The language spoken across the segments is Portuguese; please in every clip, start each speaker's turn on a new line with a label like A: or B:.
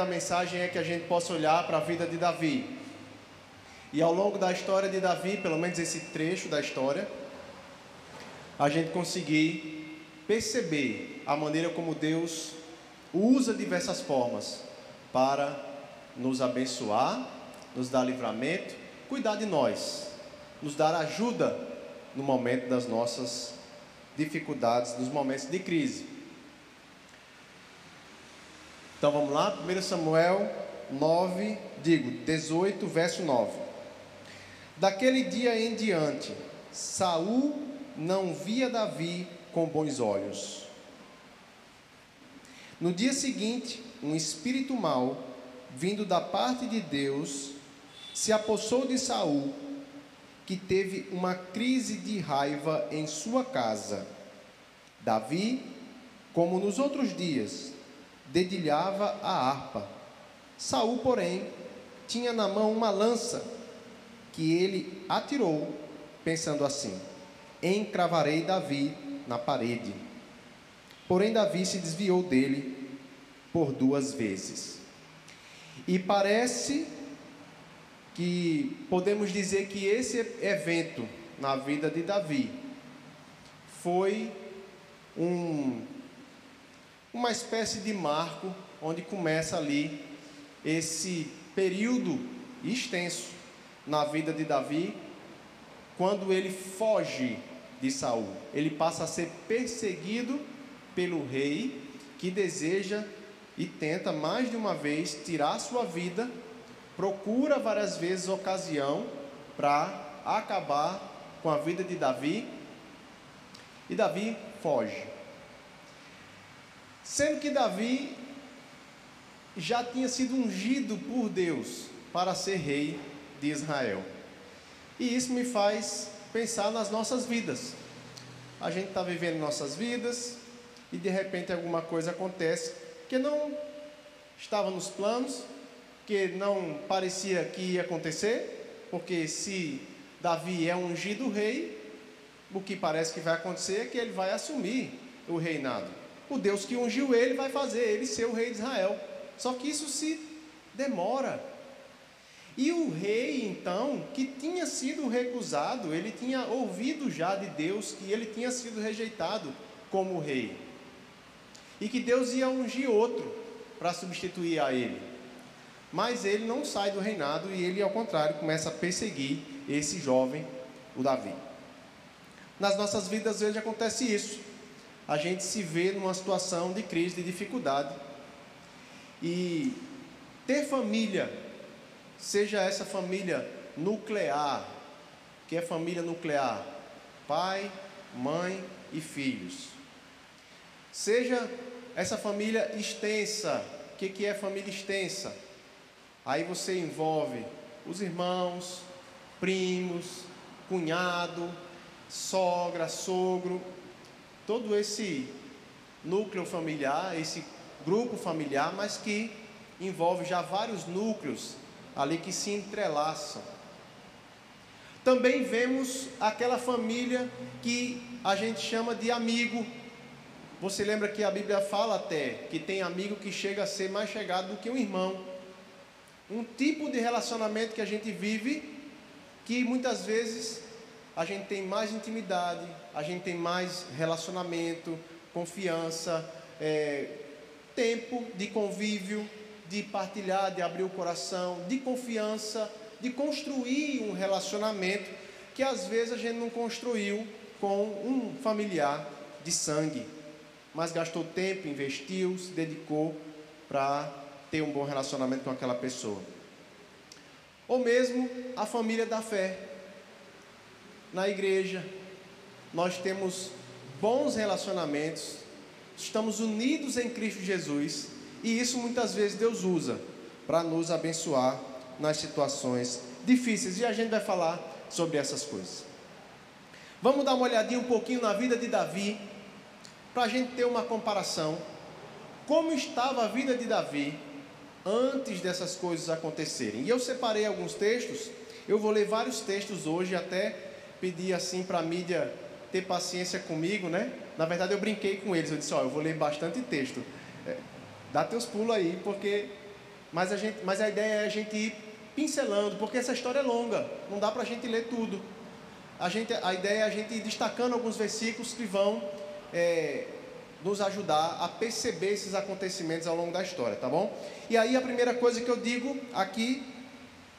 A: da mensagem é que a gente possa olhar para a vida de Davi. E ao longo da história de Davi, pelo menos esse trecho da história, a gente conseguir perceber a maneira como Deus usa diversas formas para nos abençoar, nos dar livramento, cuidar de nós, nos dar ajuda no momento das nossas dificuldades, nos momentos de crise. Então vamos lá, 1 Samuel 9, digo, 18, verso 9. Daquele dia em diante, Saul não via Davi com bons olhos. No dia seguinte, um espírito mau, vindo da parte de Deus, se apossou de Saul, que teve uma crise de raiva em sua casa. Davi, como nos outros dias, dedilhava a harpa. Saul, porém, tinha na mão uma lança que ele atirou, pensando assim: Encravarei Davi na parede. Porém, Davi se desviou dele por duas vezes. E parece que podemos dizer que esse evento na vida de Davi foi um, uma espécie de marco onde começa ali esse período extenso na vida de Davi, quando ele foge de Saul. Ele passa a ser perseguido pelo rei que deseja e tenta mais de uma vez tirar sua vida, procura várias vezes ocasião para acabar com a vida de Davi. E Davi foge. Sendo que Davi já tinha sido ungido por Deus para ser rei de Israel. E isso me faz pensar nas nossas vidas. A gente está vivendo nossas vidas e de repente alguma coisa acontece que não estava nos planos, que não parecia que ia acontecer, porque se Davi é ungido rei, o que parece que vai acontecer é que ele vai assumir o reinado. O Deus que ungiu ele vai fazer ele ser o rei de Israel. Só que isso se demora. E o rei, então, que tinha sido recusado, ele tinha ouvido já de Deus que ele tinha sido rejeitado como rei. E que Deus ia ungir outro para substituir a ele. Mas ele não sai do reinado e ele, ao contrário, começa a perseguir esse jovem, o Davi. Nas nossas vidas, às vezes, acontece isso. A gente se vê numa situação de crise, de dificuldade. E ter família seja essa família nuclear, que é família nuclear, pai, mãe e filhos. Seja essa família extensa, o que, que é família extensa? Aí você envolve os irmãos, primos, cunhado, sogra, sogro, todo esse núcleo familiar, esse grupo familiar, mas que envolve já vários núcleos ali que se entrelaçam. Também vemos aquela família que a gente chama de amigo. Você lembra que a Bíblia fala até que tem amigo que chega a ser mais chegado do que um irmão. Um tipo de relacionamento que a gente vive que muitas vezes a gente tem mais intimidade, a gente tem mais relacionamento, confiança, é, tempo de convívio, de partilhar, de abrir o coração, de confiança, de construir um relacionamento que às vezes a gente não construiu com um familiar de sangue, mas gastou tempo, investiu, se dedicou para ter um bom relacionamento com aquela pessoa. Ou mesmo a família da fé. Na igreja, nós temos bons relacionamentos, estamos unidos em Cristo Jesus e isso muitas vezes Deus usa para nos abençoar nas situações difíceis. E a gente vai falar sobre essas coisas. Vamos dar uma olhadinha um pouquinho na vida de Davi, para a gente ter uma comparação. Como estava a vida de Davi antes dessas coisas acontecerem. E eu separei alguns textos, eu vou ler vários textos hoje, até pedir assim para a mídia ter paciência comigo, né? Na verdade, eu brinquei com eles, eu disse: Ó, eu vou ler bastante texto. É, dá teus pulos aí, porque mas a, gente, mas a ideia é a gente ir pincelando, porque essa história é longa, não dá para a gente ler tudo. A, gente, a ideia é a gente ir destacando alguns versículos que vão é, nos ajudar a perceber esses acontecimentos ao longo da história, tá bom? E aí a primeira coisa que eu digo aqui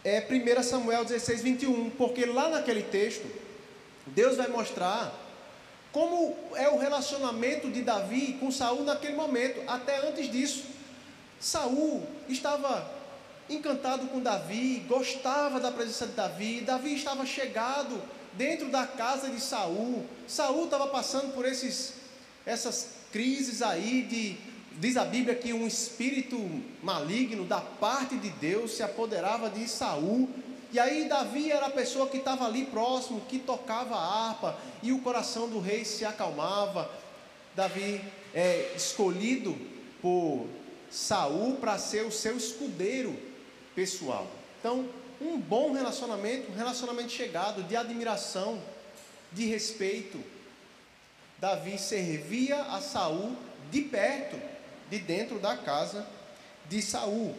A: é 1 Samuel 16, 21, porque lá naquele texto, Deus vai mostrar como é o relacionamento de Davi com Saul naquele momento, até antes disso. Saul estava encantado com Davi, gostava da presença de Davi, Davi estava chegado dentro da casa de Saul. Saul estava passando por esses, essas crises aí de diz a Bíblia que um espírito maligno da parte de Deus se apoderava de Saul. E aí Davi era a pessoa que estava ali próximo, que tocava a harpa, e o coração do rei se acalmava. Davi é escolhido por Saul para ser o seu escudeiro pessoal. Então, um bom relacionamento, um relacionamento chegado, de admiração, de respeito. Davi servia a Saul de perto, de dentro da casa de Saul.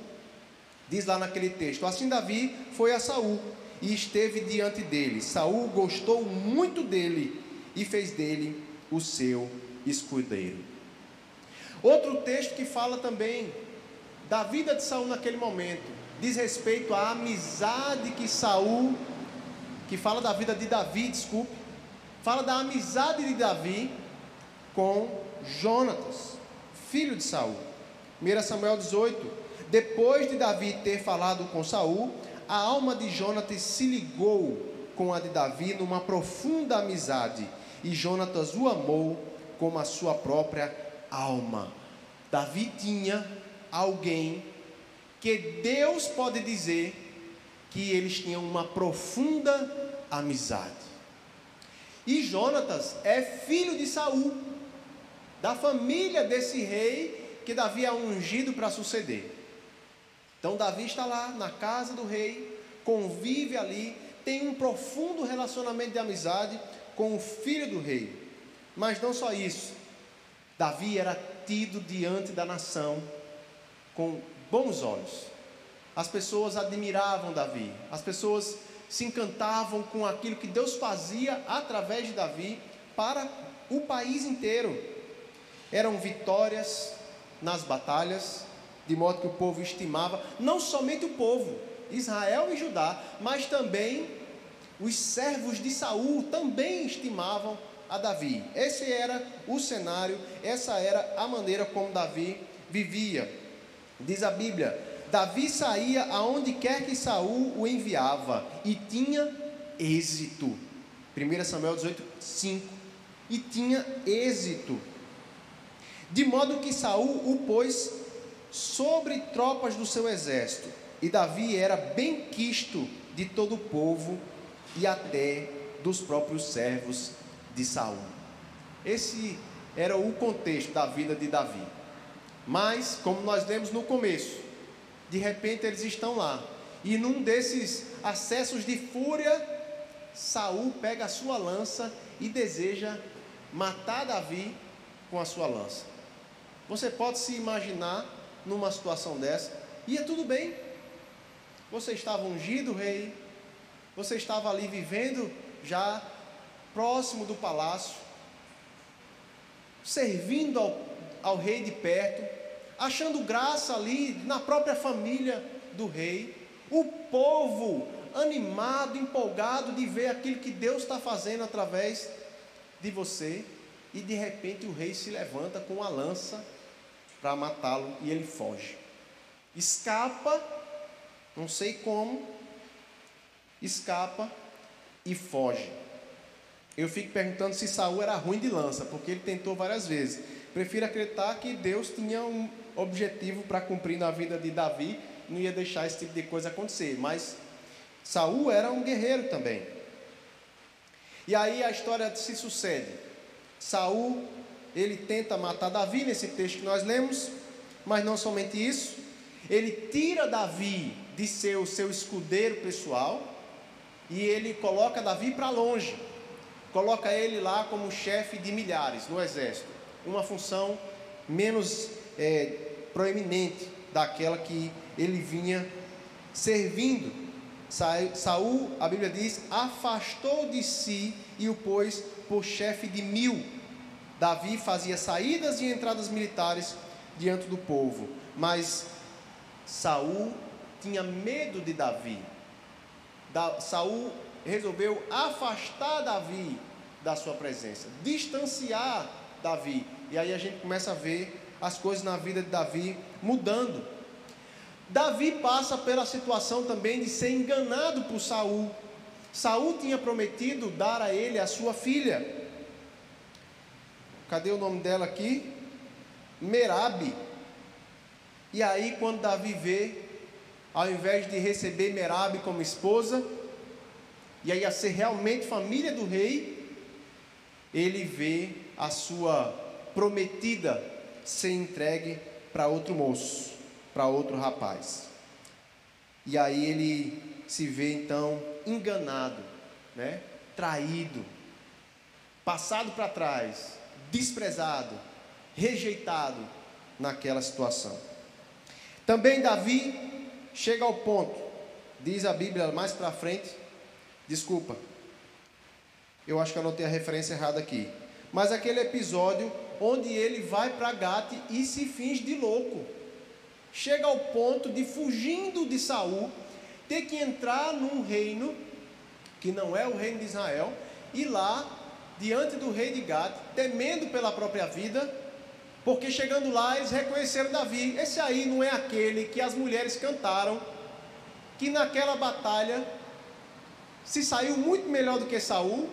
A: Diz lá naquele texto: Assim Davi foi a Saul e esteve diante dele. Saul gostou muito dele e fez dele o seu escudeiro. Outro texto que fala também da vida de Saul naquele momento, diz respeito à amizade que Saul, que fala da vida de Davi, desculpe, fala da amizade de Davi com Jonatas, filho de Saul. 1 Samuel 18. Depois de Davi ter falado com Saul, a alma de Jonatas se ligou com a de Davi numa profunda amizade, e Jonatas o amou como a sua própria alma. Davi tinha alguém que Deus pode dizer que eles tinham uma profunda amizade. E Jonatas é filho de Saul, da família desse rei que Davi é ungido para suceder. Então Davi está lá na casa do rei, convive ali, tem um profundo relacionamento de amizade com o filho do rei. Mas não só isso. Davi era tido diante da nação com bons olhos. As pessoas admiravam Davi, as pessoas se encantavam com aquilo que Deus fazia através de Davi para o país inteiro. Eram vitórias nas batalhas, de modo que o povo estimava, não somente o povo, Israel e Judá, mas também os servos de Saul também estimavam a Davi. Esse era o cenário, essa era a maneira como Davi vivia. Diz a Bíblia: Davi saía aonde quer que Saul o enviava e tinha êxito. 1 Samuel 18, 5. E tinha êxito. De modo que Saul o pôs sobre tropas do seu exército. E Davi era bem quisto de todo o povo e até dos próprios servos de Saul. Esse era o contexto da vida de Davi. Mas, como nós lemos no começo, de repente eles estão lá. E num desses acessos de fúria, Saul pega a sua lança e deseja matar Davi com a sua lança. Você pode se imaginar numa situação dessa, e é tudo bem. Você estava ungido, rei. Você estava ali vivendo já próximo do palácio, servindo ao, ao rei de perto, achando graça ali na própria família do rei, o povo animado, empolgado de ver aquilo que Deus está fazendo através de você, e de repente o rei se levanta com a lança para matá-lo e ele foge. Escapa, não sei como, escapa e foge. Eu fico perguntando se Saul era ruim de lança, porque ele tentou várias vezes. Prefiro acreditar que Deus tinha um objetivo para cumprir na vida de Davi, não ia deixar esse tipo de coisa acontecer. Mas Saul era um guerreiro também. E aí a história se sucede. Saul, ele tenta matar Davi nesse texto que nós lemos, mas não somente isso, ele tira Davi de ser o seu escudeiro pessoal e ele coloca Davi para longe coloca ele lá como chefe de milhares no exército, uma função menos é, proeminente daquela que ele vinha servindo. Saul, a Bíblia diz, afastou de si e o pôs por chefe de mil. Davi fazia saídas e entradas militares diante do povo, mas Saul tinha medo de Davi. Da, Saul resolveu afastar Davi da sua presença, distanciar Davi. E aí a gente começa a ver as coisas na vida de Davi mudando. Davi passa pela situação também de ser enganado por Saul. Saul tinha prometido dar a ele a sua filha. Cadê o nome dela aqui? Merabe. E aí quando Davi vê, ao invés de receber Merabe como esposa, e aí a ser realmente família do rei, ele vê a sua prometida ser entregue para outro moço para outro rapaz. E aí ele se vê então enganado, né? traído, passado para trás, desprezado, rejeitado naquela situação. Também Davi chega ao ponto, diz a Bíblia mais para frente, desculpa, eu acho que anotei a referência errada aqui, mas aquele episódio onde ele vai para Gate e se finge de louco chega ao ponto de, fugindo de Saul, ter que entrar num reino que não é o reino de Israel, e lá, diante do rei de Gad, temendo pela própria vida, porque chegando lá eles reconheceram Davi. Esse aí não é aquele que as mulheres cantaram, que naquela batalha se saiu muito melhor do que Saul.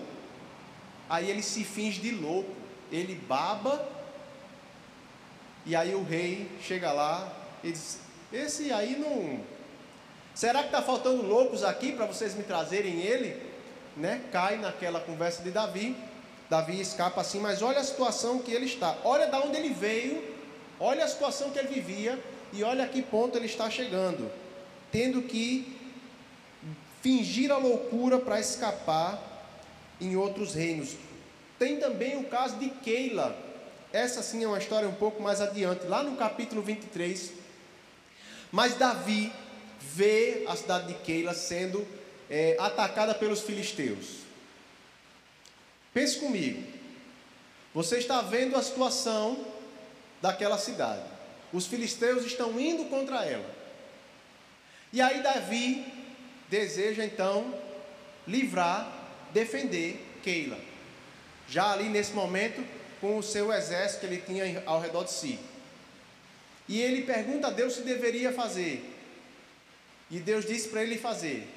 A: Aí ele se finge de louco, ele baba, e aí o rei chega lá, ele diz: Esse aí não. Será que está faltando loucos aqui para vocês me trazerem ele? Né? Cai naquela conversa de Davi. Davi escapa assim, mas olha a situação que ele está. Olha da onde ele veio, olha a situação que ele vivia e olha a que ponto ele está chegando, tendo que fingir a loucura para escapar em outros reinos. Tem também o caso de Keila. Essa sim é uma história um pouco mais adiante, lá no capítulo 23, mas Davi vê a cidade de Keila sendo é, atacada pelos filisteus. Pense comigo. Você está vendo a situação daquela cidade. Os filisteus estão indo contra ela. E aí Davi deseja então livrar, defender Keila. Já ali nesse momento, com o seu exército que ele tinha ao redor de si. E ele pergunta a Deus se deveria fazer. E Deus disse para ele fazer.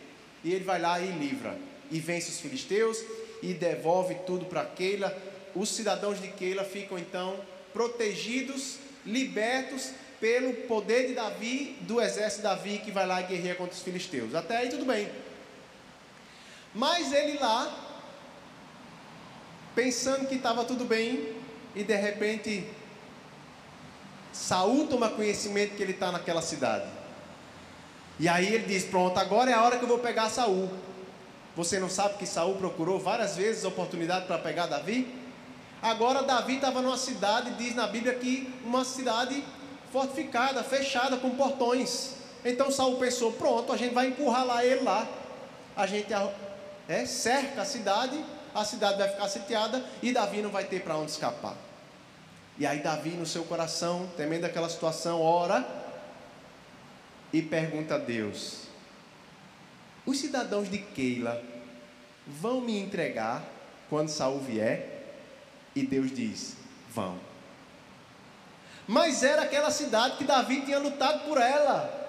A: E ele vai lá e livra. E vence os filisteus e devolve tudo para Keila. Os cidadãos de Keila ficam então protegidos, libertos pelo poder de Davi, do exército de Davi que vai lá guerreia contra os filisteus. Até aí tudo bem. Mas ele lá, pensando que estava tudo bem, e de repente Saul toma conhecimento que ele está naquela cidade. E aí ele diz: Pronto, agora é a hora que eu vou pegar Saul. Você não sabe que Saul procurou várias vezes a oportunidade para pegar Davi? Agora Davi estava numa cidade, diz na Bíblia que uma cidade fortificada, fechada com portões. Então Saul pensou: pronto, a gente vai encurralar ele lá. A gente é, cerca a cidade, a cidade vai ficar sitiada e Davi não vai ter para onde escapar. E aí Davi, no seu coração, temendo aquela situação, ora e pergunta a Deus: Os cidadãos de Keila vão me entregar quando Saul vier? E Deus diz: Vão. Mas era aquela cidade que Davi tinha lutado por ela.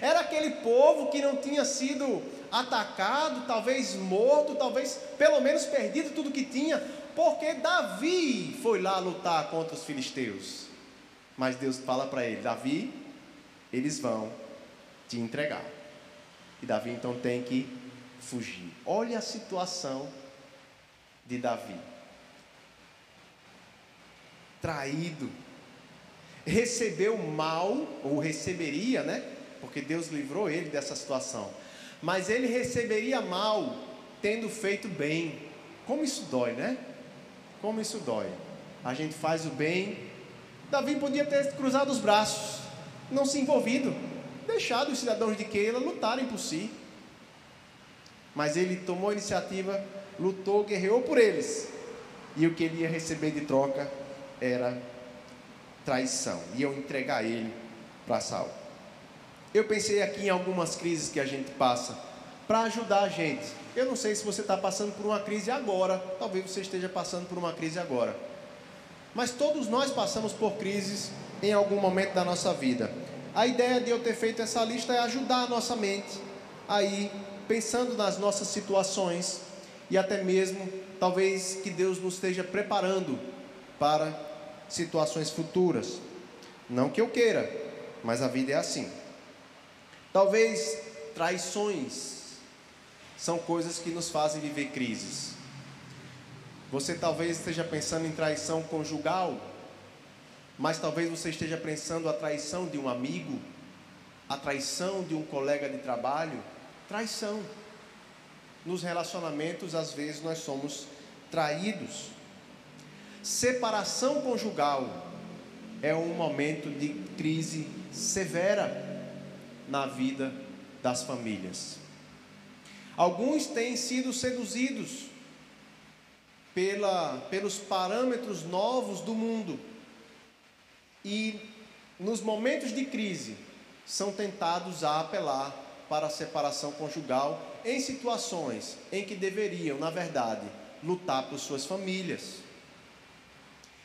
A: Era aquele povo que não tinha sido atacado, talvez morto, talvez pelo menos perdido tudo que tinha, porque Davi foi lá lutar contra os filisteus. Mas Deus fala para ele: Davi, eles vão te entregar. E Davi então tem que fugir. Olha a situação de Davi. Traído, recebeu mal, ou receberia, né? Porque Deus livrou ele dessa situação. Mas ele receberia mal tendo feito bem. Como isso dói, né? Como isso dói. A gente faz o bem. Davi podia ter cruzado os braços, não se envolvido. Deixado os cidadãos de Keila lutarem por si. Mas ele tomou a iniciativa, lutou, guerreou por eles. E o que ele ia receber de troca era traição. Iam entregar ele para Saul. Eu pensei aqui em algumas crises que a gente passa para ajudar a gente. Eu não sei se você está passando por uma crise agora, talvez você esteja passando por uma crise agora. Mas todos nós passamos por crises em algum momento da nossa vida. A ideia de eu ter feito essa lista é ajudar a nossa mente aí pensando nas nossas situações e até mesmo talvez que Deus nos esteja preparando para situações futuras. Não que eu queira, mas a vida é assim. Talvez traições são coisas que nos fazem viver crises. Você talvez esteja pensando em traição conjugal, mas talvez você esteja pensando a traição de um amigo, a traição de um colega de trabalho, traição. Nos relacionamentos, às vezes, nós somos traídos. Separação conjugal é um momento de crise severa na vida das famílias. Alguns têm sido seduzidos pela, pelos parâmetros novos do mundo e, nos momentos de crise, são tentados a apelar para a separação conjugal em situações em que deveriam, na verdade, lutar por suas famílias.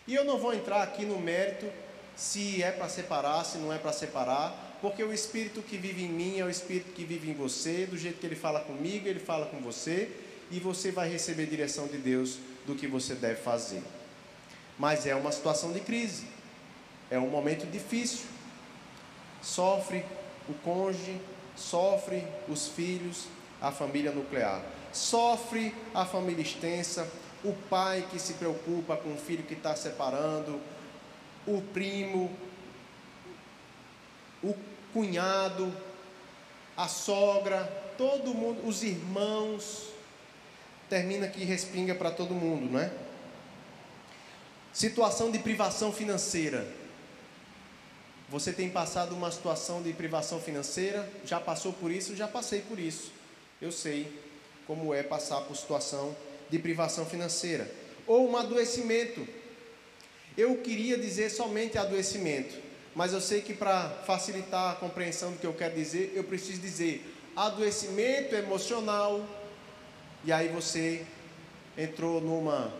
A: E eu não vou entrar aqui no mérito se é para separar, se não é para separar, porque o Espírito que vive em mim é o Espírito que vive em você, do jeito que ele fala comigo, ele fala com você, e você vai receber direção de Deus do que você deve fazer. Mas é uma situação de crise, é um momento difícil. Sofre o cônjuge, sofre os filhos, a família nuclear, sofre a família extensa, o pai que se preocupa com o filho que está separando, o primo, o cunhado, a sogra, todo mundo, os irmãos, termina que respinga para todo mundo, não é? Situação de privação financeira. Você tem passado uma situação de privação financeira? Já passou por isso? Já passei por isso. Eu sei como é passar por situação de privação financeira. Ou um adoecimento. Eu queria dizer somente adoecimento, mas eu sei que para facilitar a compreensão do que eu quero dizer, eu preciso dizer adoecimento emocional. E aí você entrou numa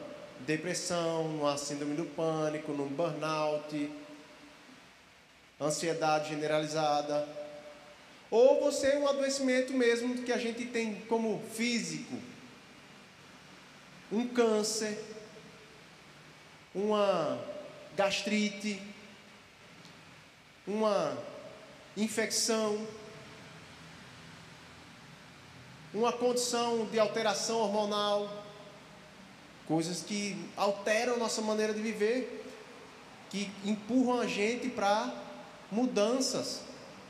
A: depressão, numa síndrome do pânico, num burnout, ansiedade generalizada, ou você é um adoecimento mesmo que a gente tem como físico, um câncer, uma gastrite, uma infecção, uma condição de alteração hormonal, coisas que alteram nossa maneira de viver, que empurram a gente para mudanças,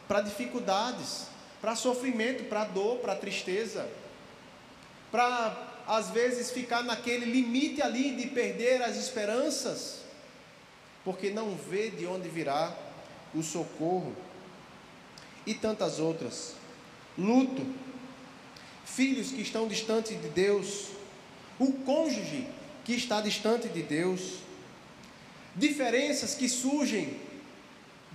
A: para dificuldades, para sofrimento, para dor, para tristeza, para às vezes ficar naquele limite ali de perder as esperanças, porque não vê de onde virá o socorro, e tantas outras. Luto, filhos que estão distantes de Deus, o cônjuge que está distante de Deus, diferenças que surgem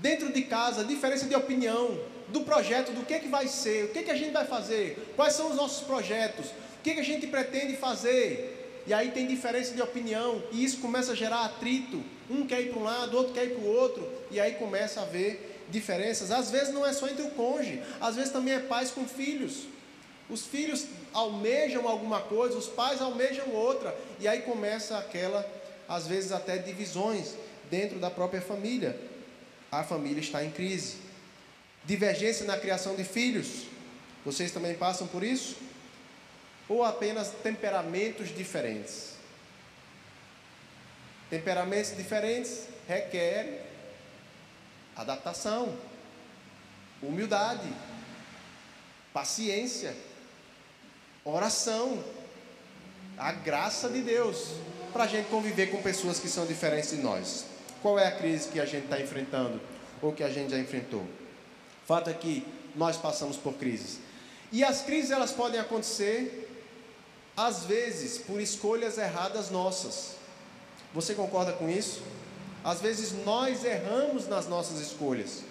A: dentro de casa, diferença de opinião, do projeto, do que, que vai ser, o que, que a gente vai fazer, quais são os nossos projetos, o que, que a gente pretende fazer. E aí tem diferença de opinião, e isso começa a gerar atrito. Um quer ir para um lado, outro quer ir para o outro, e aí começa a haver diferenças. Às vezes não é só entre o cônjuge, às vezes também é pais com filhos. Os filhos almejam alguma coisa, os pais almejam outra, e aí começa aquela, às vezes até divisões dentro da própria família a família está em crise. Divergência na criação de filhos. Vocês também passam por isso? Ou apenas temperamentos diferentes? Temperamentos diferentes requerem adaptação, humildade, paciência, oração, a graça de Deus para a gente conviver com pessoas que são diferentes de nós. Qual é a crise que a gente está enfrentando ou que a gente já enfrentou? Fato é que nós passamos por crises. E as crises elas podem acontecer às vezes por escolhas erradas nossas. Você concorda com isso? Às vezes nós erramos nas nossas escolhas.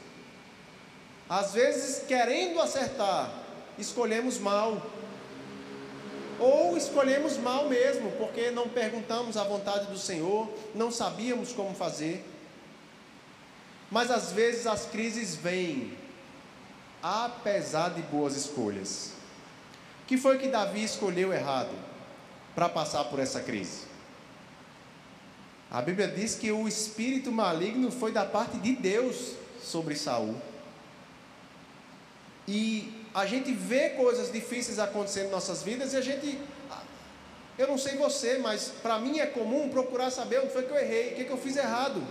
A: Às vezes, querendo acertar, escolhemos mal. Ou escolhemos mal mesmo, porque não perguntamos a vontade do Senhor, não sabíamos como fazer. Mas às vezes as crises vêm, apesar de boas escolhas. Que foi que Davi escolheu errado para passar por essa crise? A Bíblia diz que o espírito maligno foi da parte de Deus sobre Saul. E a gente vê coisas difíceis acontecendo em nossas vidas e a gente. Eu não sei você, mas para mim é comum procurar saber onde foi que eu errei, o que, que eu fiz errado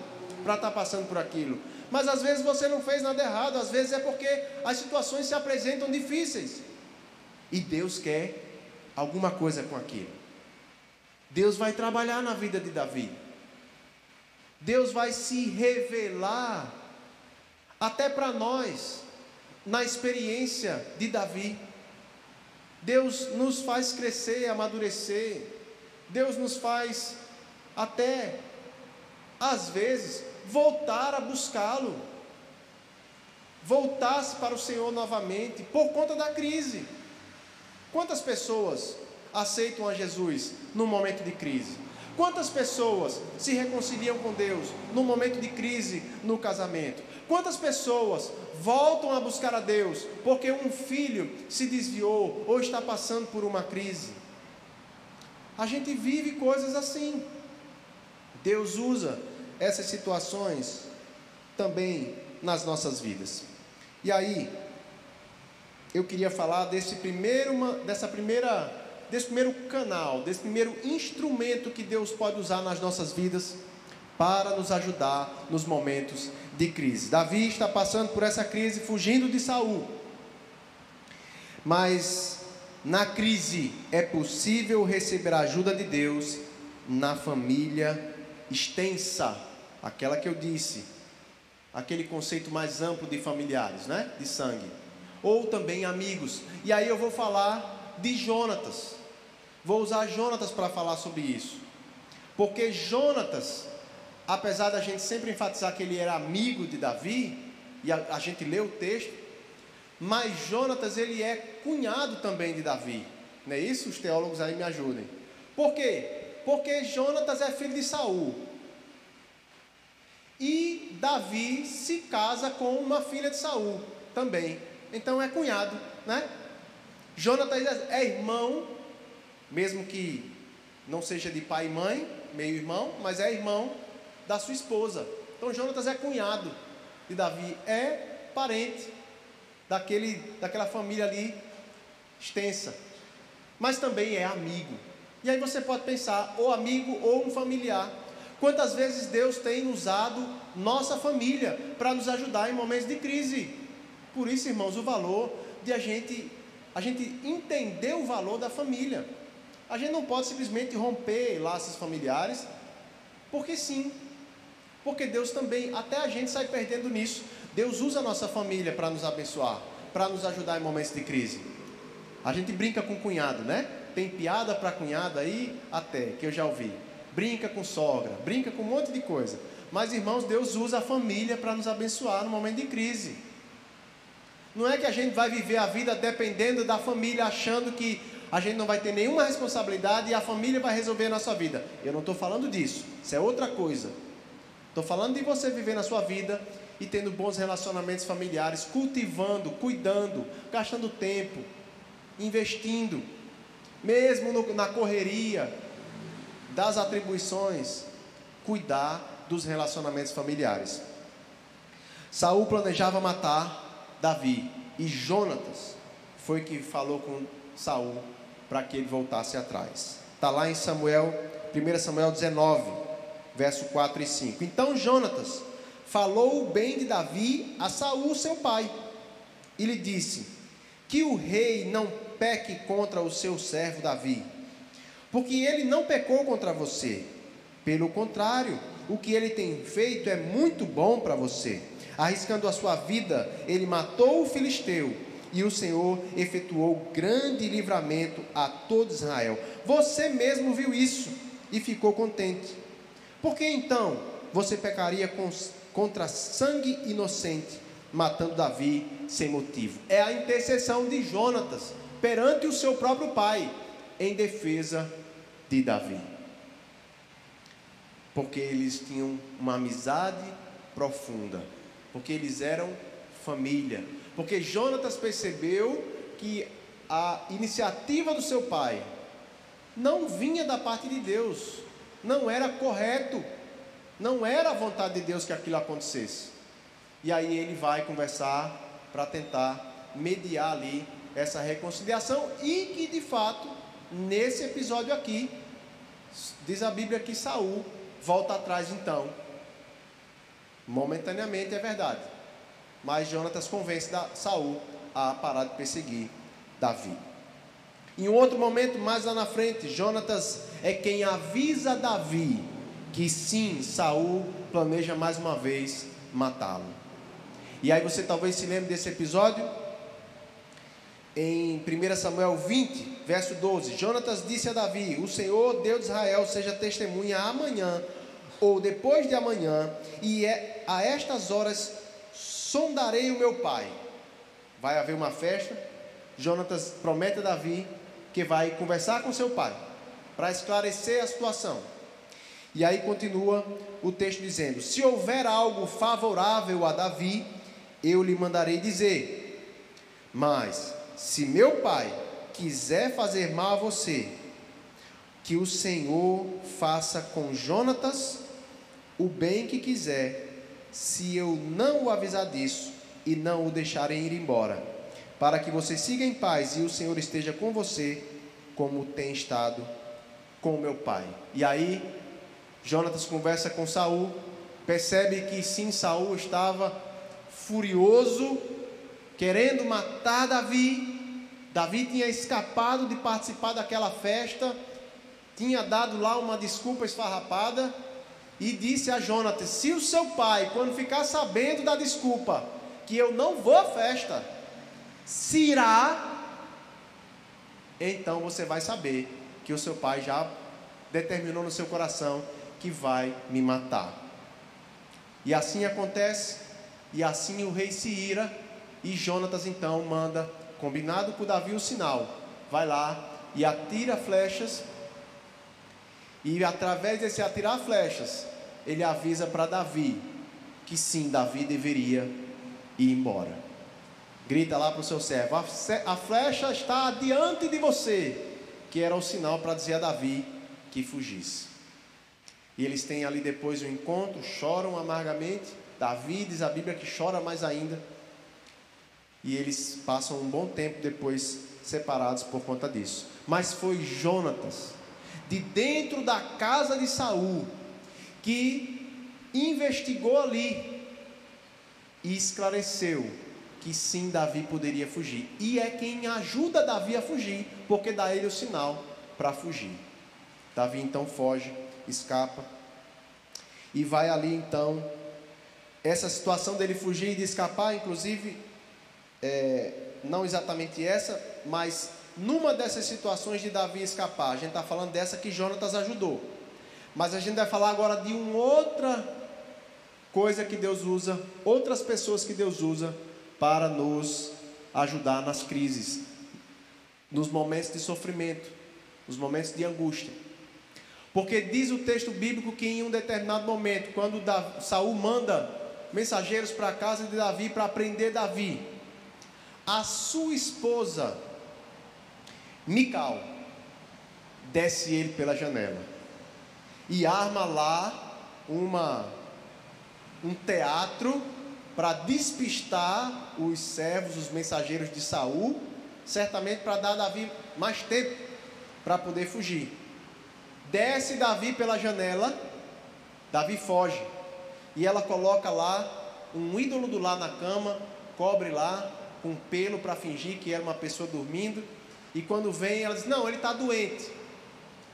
A: para estar tá passando por aquilo. Mas às vezes você não fez nada errado, às vezes é porque as situações se apresentam difíceis. E Deus quer alguma coisa com aquilo. Deus vai trabalhar na vida de Davi. Deus vai se revelar até para nós na experiência de Davi. Deus nos faz crescer, amadurecer. Deus nos faz até, às vezes, voltar a buscá-lo. Voltar-se para o Senhor novamente, por conta da crise. Quantas pessoas aceitam a Jesus no momento de crise? Quantas pessoas se reconciliam com Deus no momento de crise no casamento? Quantas pessoas voltam a buscar a Deus porque um filho se desviou ou está passando por uma crise? A gente vive coisas assim. Deus usa essas situações também nas nossas vidas. E aí, eu queria falar desse primeiro, dessa primeira, desse primeiro canal, desse primeiro instrumento que Deus pode usar nas nossas vidas para nos ajudar nos momentos de crise. Davi está passando por essa crise fugindo de Saul. Mas na crise é possível receber a ajuda de Deus na família extensa, aquela que eu disse, aquele conceito mais amplo de familiares, né? De sangue. Ou também amigos. E aí eu vou falar de Jonatas. Vou usar Jonatas para falar sobre isso. Porque Jonatas apesar da gente sempre enfatizar que ele era amigo de Davi, e a, a gente lê o texto, mas Jonatas ele é cunhado também de Davi. Não é isso? Os teólogos aí me ajudem. Por quê? Porque Jonatas é filho de Saul. E Davi se casa com uma filha de Saul também. Então é cunhado, né? Jonatas é irmão, mesmo que não seja de pai e mãe, meio irmão, mas é irmão da sua esposa. Então Jonatas é cunhado de Davi, é parente daquele, daquela família ali extensa, mas também é amigo. E aí você pode pensar, ou amigo ou um familiar. Quantas vezes Deus tem usado nossa família para nos ajudar em momentos de crise? Por isso, irmãos, o valor de a gente a gente entender o valor da família. A gente não pode simplesmente romper laços familiares, porque sim, porque Deus também, até a gente sai perdendo nisso. Deus usa a nossa família para nos abençoar, para nos ajudar em momentos de crise. A gente brinca com cunhado, né? Tem piada para cunhado aí até, que eu já ouvi. Brinca com sogra, brinca com um monte de coisa. Mas irmãos, Deus usa a família para nos abençoar no momento de crise. Não é que a gente vai viver a vida dependendo da família, achando que a gente não vai ter nenhuma responsabilidade e a família vai resolver a nossa vida. Eu não estou falando disso, isso é outra coisa. Estou falando de você viver na sua vida e tendo bons relacionamentos familiares, cultivando, cuidando, gastando tempo, investindo, mesmo no, na correria das atribuições, cuidar dos relacionamentos familiares. Saul planejava matar Davi e Jonatas foi que falou com Saul para que ele voltasse atrás. Está lá em Samuel, 1 Samuel 19 verso 4 e 5. Então Jonatas falou bem de Davi a Saul, seu pai, e lhe disse: Que o rei não peque contra o seu servo Davi, porque ele não pecou contra você. Pelo contrário, o que ele tem feito é muito bom para você. Arriscando a sua vida, ele matou o filisteu e o Senhor efetuou grande livramento a todo Israel. Você mesmo viu isso e ficou contente. Por que então você pecaria contra sangue inocente, matando Davi sem motivo? É a intercessão de Jonatas perante o seu próprio pai em defesa de Davi. Porque eles tinham uma amizade profunda, porque eles eram família, porque Jonatas percebeu que a iniciativa do seu pai não vinha da parte de Deus, não era correto, não era a vontade de Deus que aquilo acontecesse. E aí ele vai conversar para tentar mediar ali essa reconciliação e que de fato, nesse episódio aqui, diz a Bíblia que Saul volta atrás então. Momentaneamente é verdade. Mas Jonatas convence Saul a parar de perseguir Davi. Em outro momento, mais lá na frente, Jonatas é quem avisa Davi que sim, Saul planeja mais uma vez matá-lo. E aí você talvez se lembre desse episódio em 1 Samuel 20, verso 12. Jonatas disse a Davi: O Senhor, Deus de Israel, seja testemunha amanhã ou depois de amanhã, e é, a estas horas sondarei o meu pai. Vai haver uma festa. Jonatas promete a Davi que vai conversar com seu pai para esclarecer a situação. E aí continua o texto dizendo: Se houver algo favorável a Davi, eu lhe mandarei dizer. Mas se meu pai quiser fazer mal a você, que o Senhor faça com Jonatas o bem que quiser se eu não o avisar disso e não o deixarem ir embora, para que você siga em paz e o Senhor esteja com você, como tem estado com meu pai. E aí, Jonatas conversa com Saul, percebe que sim, Saul estava furioso, querendo matar Davi. Davi tinha escapado de participar daquela festa, tinha dado lá uma desculpa esfarrapada e disse a Jonatas: Se o seu pai, quando ficar sabendo da desculpa, que eu não vou à festa, se irá, então você vai saber que o seu pai já determinou no seu coração que vai me matar. E assim acontece, e assim o rei se ira, e Jonatas então manda, combinado com Davi, o sinal: vai lá e atira flechas e através desse atirar flechas, ele avisa para Davi que sim, Davi deveria ir embora. Grita lá para o seu servo: a flecha está diante de você, que era o sinal para dizer a Davi que fugisse. E eles têm ali depois o um encontro, choram amargamente. Davi diz a Bíblia que chora mais ainda. E eles passam um bom tempo depois separados por conta disso. Mas foi Jonatas de dentro da casa de Saul, que investigou ali e esclareceu que sim, Davi poderia fugir. E é quem ajuda Davi a fugir, porque dá ele o sinal para fugir. Davi então foge, escapa e vai ali então. Essa situação dele fugir e de escapar, inclusive, é, não exatamente essa, mas numa dessas situações de Davi escapar, a gente está falando dessa que Jonatas ajudou. Mas a gente vai falar agora de uma outra coisa que Deus usa, outras pessoas que Deus usa para nos ajudar nas crises, nos momentos de sofrimento, nos momentos de angústia. Porque diz o texto bíblico que em um determinado momento, quando Saul manda mensageiros para a casa de Davi para prender Davi, a sua esposa Mical desce ele pela janela e arma lá uma um teatro para despistar os servos, os mensageiros de Saul, certamente para dar a Davi mais tempo para poder fugir. Desce Davi pela janela, Davi foge e ela coloca lá um ídolo do lá na cama, cobre lá com pelo para fingir que era uma pessoa dormindo e quando vem, ela diz: Não, ele está doente.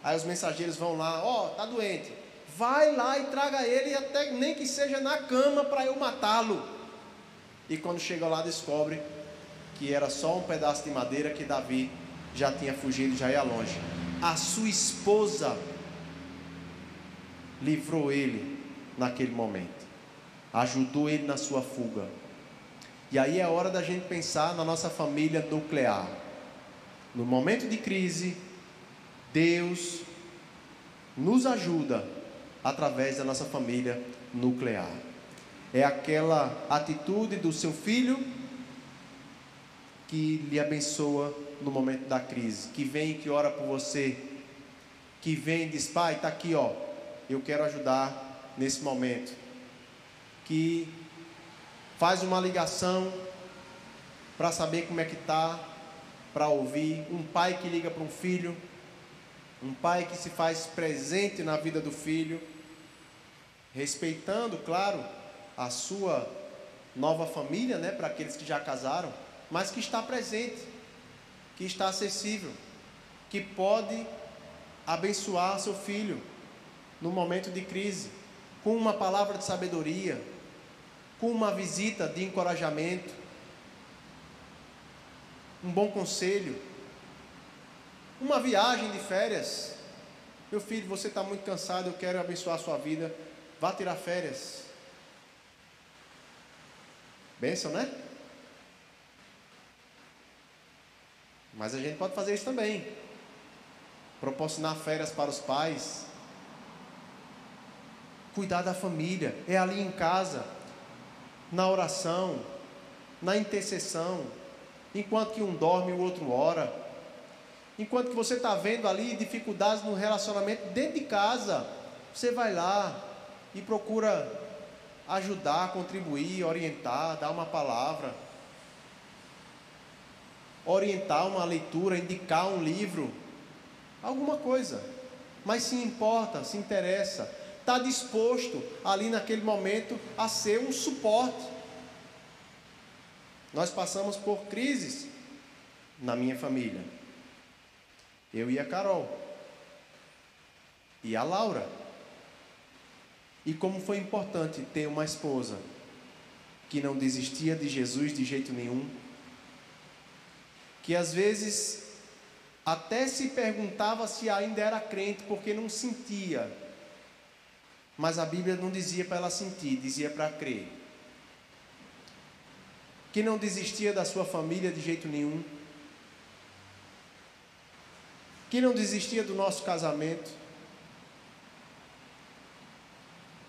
A: Aí os mensageiros vão lá: Ó, oh, está doente. Vai lá e traga ele, até nem que seja na cama para eu matá-lo. E quando chega lá, descobre que era só um pedaço de madeira que Davi já tinha fugido, já ia longe. A sua esposa livrou ele naquele momento, ajudou ele na sua fuga. E aí é hora da gente pensar na nossa família nuclear. No momento de crise, Deus nos ajuda através da nossa família nuclear. É aquela atitude do seu filho que lhe abençoa no momento da crise, que vem e que ora por você, que vem e diz: Pai, está aqui, ó, eu quero ajudar nesse momento. Que faz uma ligação para saber como é que está, para ouvir. Um pai que liga para um filho, um pai que se faz presente na vida do filho, respeitando, claro, a sua nova família, né, para aqueles que já casaram, mas que está presente, que está acessível, que pode abençoar seu filho no momento de crise, com uma palavra de sabedoria, com uma visita de encorajamento, um bom conselho, uma viagem de férias. Meu filho, você está muito cansado, eu quero abençoar a sua vida. Vá tirar férias. Bênção, né? Mas a gente pode fazer isso também. Proporcionar férias para os pais. Cuidar da família. É ali em casa na oração, na intercessão, enquanto que um dorme o outro ora, enquanto que você está vendo ali dificuldades no relacionamento dentro de casa, você vai lá e procura ajudar, contribuir, orientar, dar uma palavra, orientar uma leitura, indicar um livro, alguma coisa, mas se importa, se interessa está disposto ali naquele momento a ser um suporte. Nós passamos por crises na minha família. Eu e a Carol. E a Laura. E como foi importante ter uma esposa que não desistia de Jesus de jeito nenhum, que às vezes até se perguntava se ainda era crente porque não sentia mas a Bíblia não dizia para ela sentir, dizia para crer. Que não desistia da sua família de jeito nenhum. Que não desistia do nosso casamento.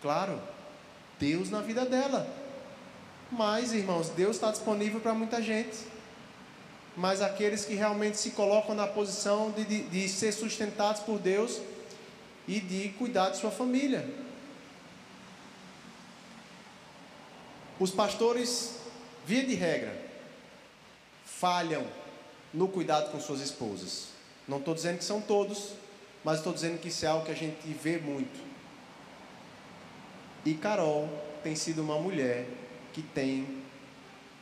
A: Claro, Deus na vida dela. Mas, irmãos, Deus está disponível para muita gente. Mas aqueles que realmente se colocam na posição de, de, de ser sustentados por Deus e de cuidar de sua família. Os pastores, via de regra, falham no cuidado com suas esposas. Não estou dizendo que são todos, mas estou dizendo que isso é algo que a gente vê muito. E Carol tem sido uma mulher que tem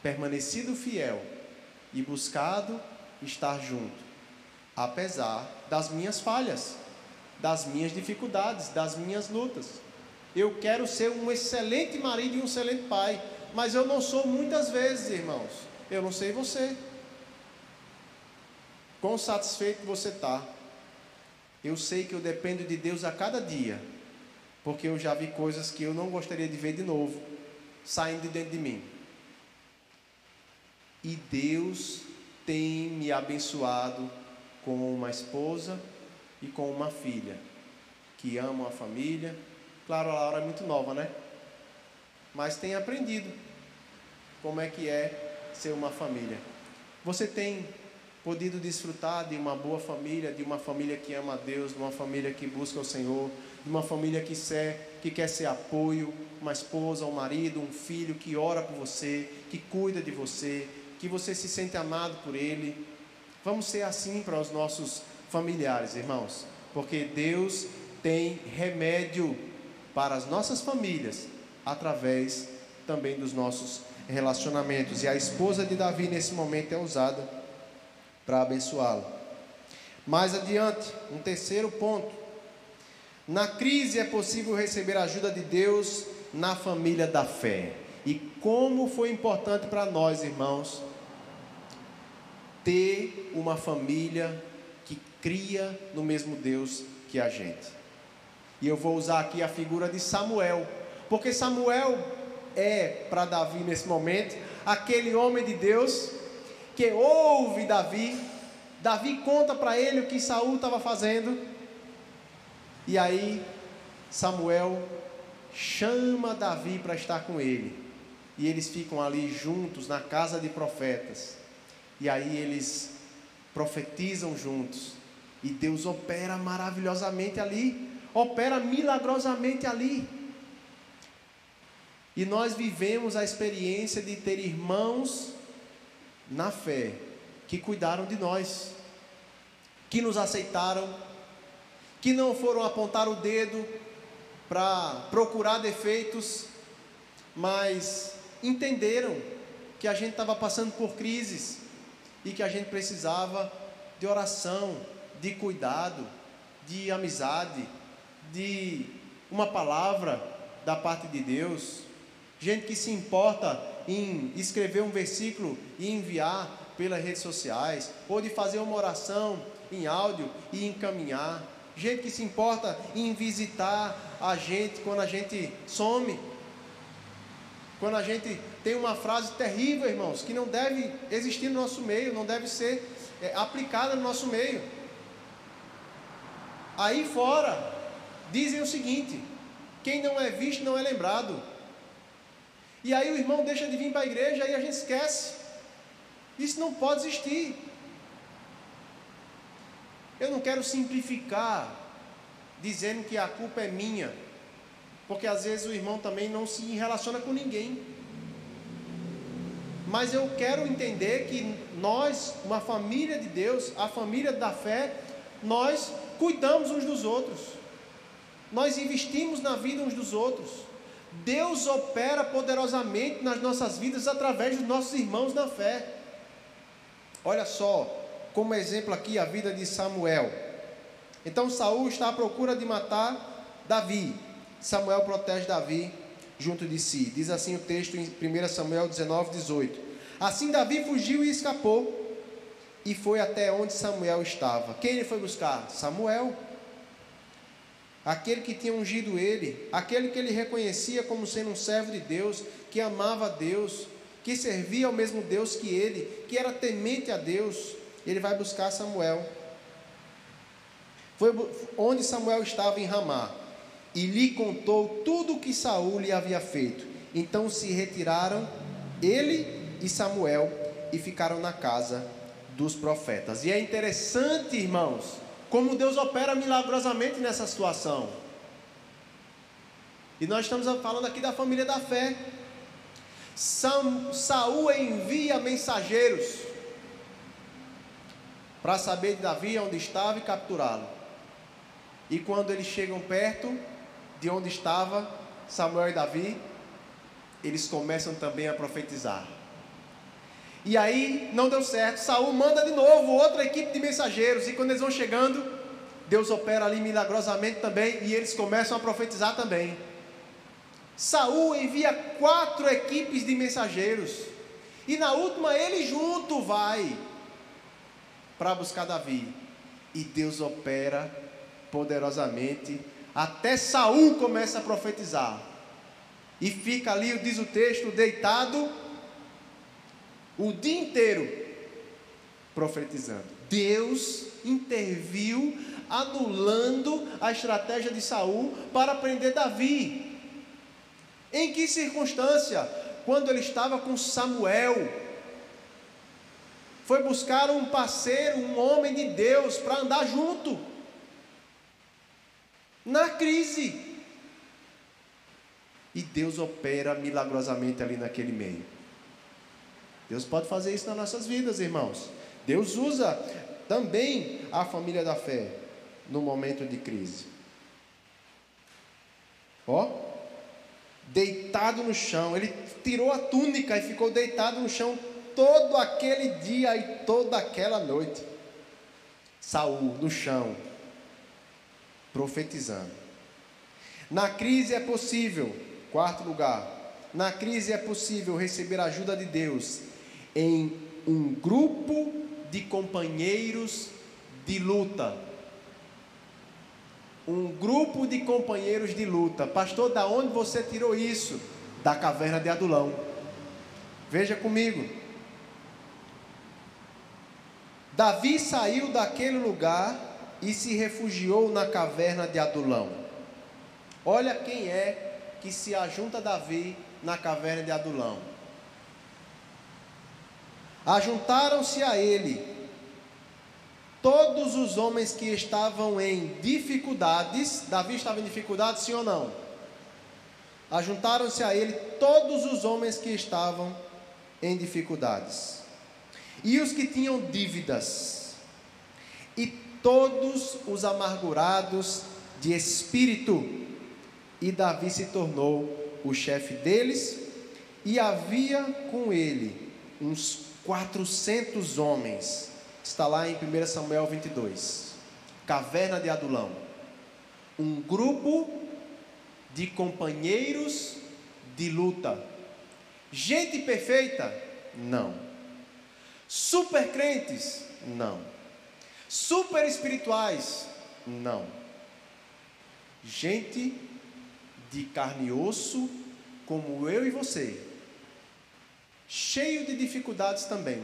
A: permanecido fiel e buscado estar junto, apesar das minhas falhas, das minhas dificuldades, das minhas lutas. Eu quero ser um excelente marido e um excelente pai, mas eu não sou muitas vezes, irmãos. Eu não sei você. Quão satisfeito você está? Eu sei que eu dependo de Deus a cada dia, porque eu já vi coisas que eu não gostaria de ver de novo saindo de dentro de mim. E Deus tem me abençoado com uma esposa e com uma filha que amam a família Claro, a Laura é muito nova, né? Mas tem aprendido como é que é ser uma família. Você tem podido desfrutar de uma boa família, de uma família que ama a Deus, de uma família que busca o Senhor, de uma família que, ser, que quer ser apoio, uma esposa, um marido, um filho que ora por você, que cuida de você, que você se sente amado por ele. Vamos ser assim para os nossos familiares, irmãos, porque Deus tem remédio para as nossas famílias, através também dos nossos relacionamentos. E a esposa de Davi, nesse momento, é usada para abençoá-lo. Mais adiante, um terceiro ponto. Na crise é possível receber a ajuda de Deus na família da fé. E como foi importante para nós, irmãos, ter uma família que cria no mesmo Deus que a gente. E eu vou usar aqui a figura de Samuel, porque Samuel é para Davi nesse momento aquele homem de Deus que ouve Davi. Davi conta para ele o que Saul estava fazendo. E aí Samuel chama Davi para estar com ele. E eles ficam ali juntos na casa de profetas. E aí eles profetizam juntos. E Deus opera maravilhosamente ali, opera milagrosamente ali. E nós vivemos a experiência de ter irmãos na fé que cuidaram de nós, que nos aceitaram, que não foram apontar o dedo para procurar defeitos, mas entenderam que a gente estava passando por crises e que a gente precisava de oração, de cuidado, de amizade, de uma palavra da parte de Deus. Gente que se importa em escrever um versículo e enviar pelas redes sociais, ou de fazer uma oração em áudio e encaminhar. Gente que se importa em visitar a gente quando a gente some. Quando a gente tem uma frase terrível, irmãos, que não deve existir no nosso meio, não deve ser é, aplicada no nosso meio. Aí fora, dizem o seguinte: quem não é visto não é lembrado. E aí o irmão deixa de vir para a igreja e a gente esquece. Isso não pode existir. Eu não quero simplificar dizendo que a culpa é minha, porque às vezes o irmão também não se relaciona com ninguém. Mas eu quero entender que nós, uma família de Deus, a família da fé, nós cuidamos uns dos outros, nós investimos na vida uns dos outros. Deus opera poderosamente nas nossas vidas através dos nossos irmãos na fé. Olha só, como exemplo aqui a vida de Samuel. Então Saul está à procura de matar Davi. Samuel protege Davi junto de si. Diz assim o texto em 1 Samuel 19, 18. Assim Davi fugiu e escapou e foi até onde Samuel estava. Quem ele foi buscar? Samuel. Aquele que tinha ungido ele, aquele que ele reconhecia como sendo um servo de Deus, que amava a Deus, que servia ao mesmo Deus que ele, que era temente a Deus. Ele vai buscar Samuel. Foi onde Samuel estava em Ramá e lhe contou tudo o que Saul lhe havia feito. Então se retiraram ele e Samuel e ficaram na casa dos profetas. E é interessante, irmãos, como Deus opera milagrosamente nessa situação. E nós estamos falando aqui da família da fé. Saul envia mensageiros para saber de Davi onde estava e capturá-lo. E quando eles chegam perto de onde estava Samuel e Davi, eles começam também a profetizar. E aí não deu certo. Saul manda de novo outra equipe de mensageiros. E quando eles vão chegando, Deus opera ali milagrosamente também. E eles começam a profetizar também. Saul envia quatro equipes de mensageiros. E na última ele junto vai para buscar Davi. E Deus opera poderosamente. Até Saul começa a profetizar. E fica ali, diz o texto, deitado o dia inteiro profetizando. Deus interviu anulando a estratégia de Saul para prender Davi. Em que circunstância? Quando ele estava com Samuel. Foi buscar um parceiro, um homem de Deus para andar junto. Na crise. E Deus opera milagrosamente ali naquele meio. Deus pode fazer isso nas nossas vidas, irmãos. Deus usa também a família da fé no momento de crise. Ó, deitado no chão, ele tirou a túnica e ficou deitado no chão todo aquele dia e toda aquela noite. Saul no chão, profetizando. Na crise é possível, quarto lugar, na crise é possível receber a ajuda de Deus em um grupo de companheiros de luta. Um grupo de companheiros de luta. Pastor, da onde você tirou isso? Da caverna de Adulão. Veja comigo. Davi saiu daquele lugar e se refugiou na caverna de Adulão. Olha quem é que se ajunta Davi na caverna de Adulão. Ajuntaram-se a ele todos os homens que estavam em dificuldades. Davi estava em dificuldades, sim ou não? Ajuntaram-se a ele todos os homens que estavam em dificuldades, e os que tinham dívidas, e todos os amargurados de espírito, e Davi se tornou o chefe deles, e havia com ele uns 400 homens. Está lá em 1 Samuel 22. Caverna de Adulão. Um grupo de companheiros de luta. Gente perfeita? Não. Super crentes? Não. Super espirituais? Não. Gente de carne e osso, como eu e você, cheio de dificuldades também,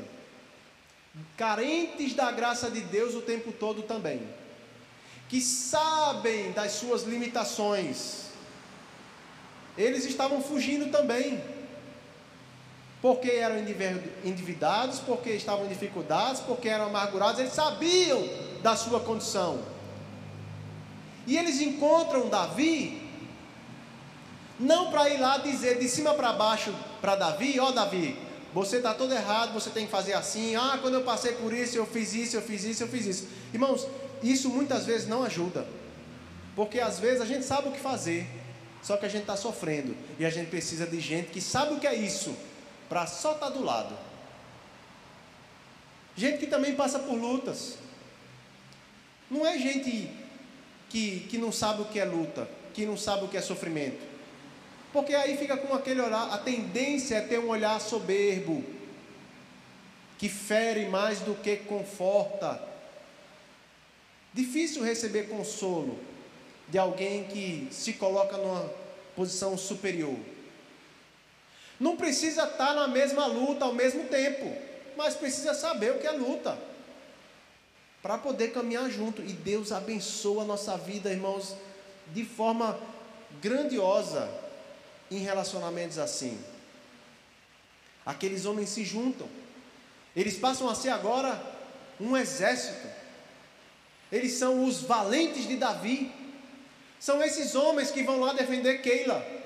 A: carentes da graça de Deus o tempo todo também, que sabem das suas limitações, eles estavam fugindo também, porque eram endividados, porque estavam em dificuldades, porque eram amargurados, eles sabiam da sua condição. E eles encontram Davi não para ir lá dizer de cima para baixo para Davi: Ó oh, Davi, você está todo errado, você tem que fazer assim. Ah, quando eu passei por isso, eu fiz isso, eu fiz isso, eu fiz isso. Irmãos, isso muitas vezes não ajuda. Porque às vezes a gente sabe o que fazer, só que a gente está sofrendo. E a gente precisa de gente que sabe o que é isso, para só estar tá do lado. Gente que também passa por lutas. Não é gente que, que não sabe o que é luta, que não sabe o que é sofrimento. Porque aí fica com aquele olhar, a tendência é ter um olhar soberbo, que fere mais do que conforta. Difícil receber consolo de alguém que se coloca numa posição superior. Não precisa estar na mesma luta ao mesmo tempo, mas precisa saber o que é luta para poder caminhar junto. E Deus abençoa a nossa vida, irmãos, de forma grandiosa em relacionamentos assim. Aqueles homens se juntam, eles passam a ser agora um exército. Eles são os valentes de Davi. São esses homens que vão lá defender Keila.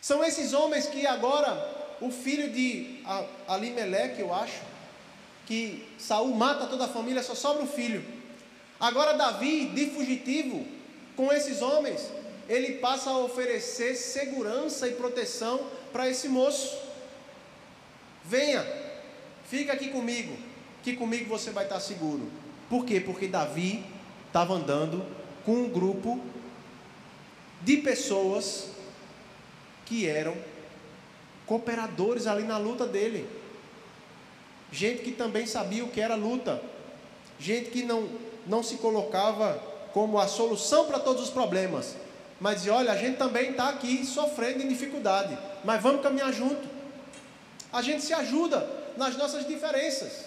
A: São esses homens que agora o filho de Alimeleque, eu acho, que Saul mata toda a família, só sobra o filho. Agora Davi, de fugitivo, com esses homens, ele passa a oferecer segurança e proteção para esse moço. Venha, fica aqui comigo, que comigo você vai estar seguro. Por quê? Porque Davi estava andando com um grupo de pessoas que eram cooperadores ali na luta dele. Gente que também sabia o que era luta. Gente que não, não se colocava como a solução para todos os problemas, mas dizia: olha, a gente também está aqui sofrendo em dificuldade, mas vamos caminhar junto. A gente se ajuda nas nossas diferenças.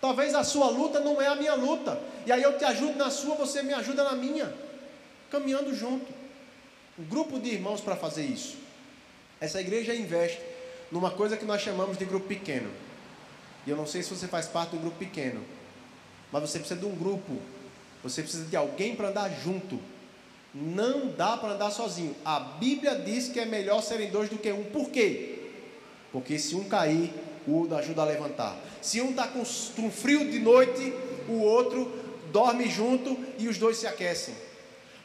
A: Talvez a sua luta não é a minha luta, e aí eu te ajudo na sua, você me ajuda na minha, caminhando junto. Um grupo de irmãos para fazer isso. Essa igreja investe numa coisa que nós chamamos de grupo pequeno. E eu não sei se você faz parte do grupo pequeno, mas você precisa de um grupo, você precisa de alguém para andar junto não dá para andar sozinho. A Bíblia diz que é melhor serem dois do que um. Por quê? Porque se um cair, o outro ajuda a levantar. Se um está com um frio de noite, o outro dorme junto e os dois se aquecem.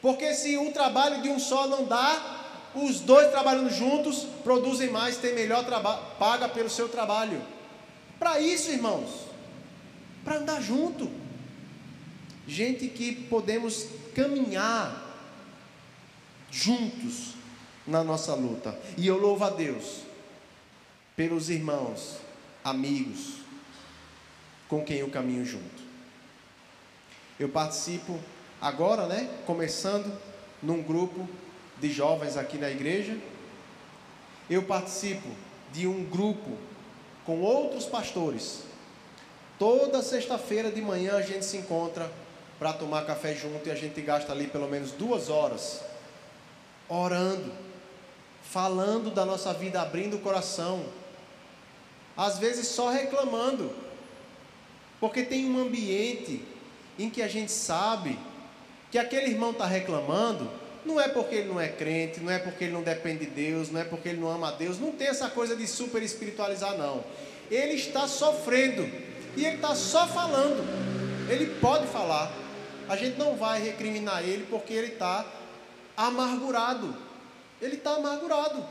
A: Porque se um trabalho de um só não dá, os dois trabalhando juntos produzem mais, tem melhor trabalho, paga pelo seu trabalho. Para isso, irmãos, para andar junto. Gente que podemos caminhar juntos na nossa luta. E eu louvo a Deus pelos irmãos, amigos, com quem eu caminho junto. Eu participo agora, né, começando num grupo de jovens aqui na igreja. Eu participo de um grupo com outros pastores. Toda sexta-feira de manhã a gente se encontra para tomar café junto e a gente gasta ali pelo menos duas horas orando, falando da nossa vida, abrindo o coração, às vezes só reclamando, porque tem um ambiente em que a gente sabe que aquele irmão está reclamando, não é porque ele não é crente, não é porque ele não depende de Deus, não é porque ele não ama a Deus, não tem essa coisa de super espiritualizar, não. Ele está sofrendo e ele está só falando. Ele pode falar. A gente não vai recriminar ele porque ele está amargurado. Ele está amargurado.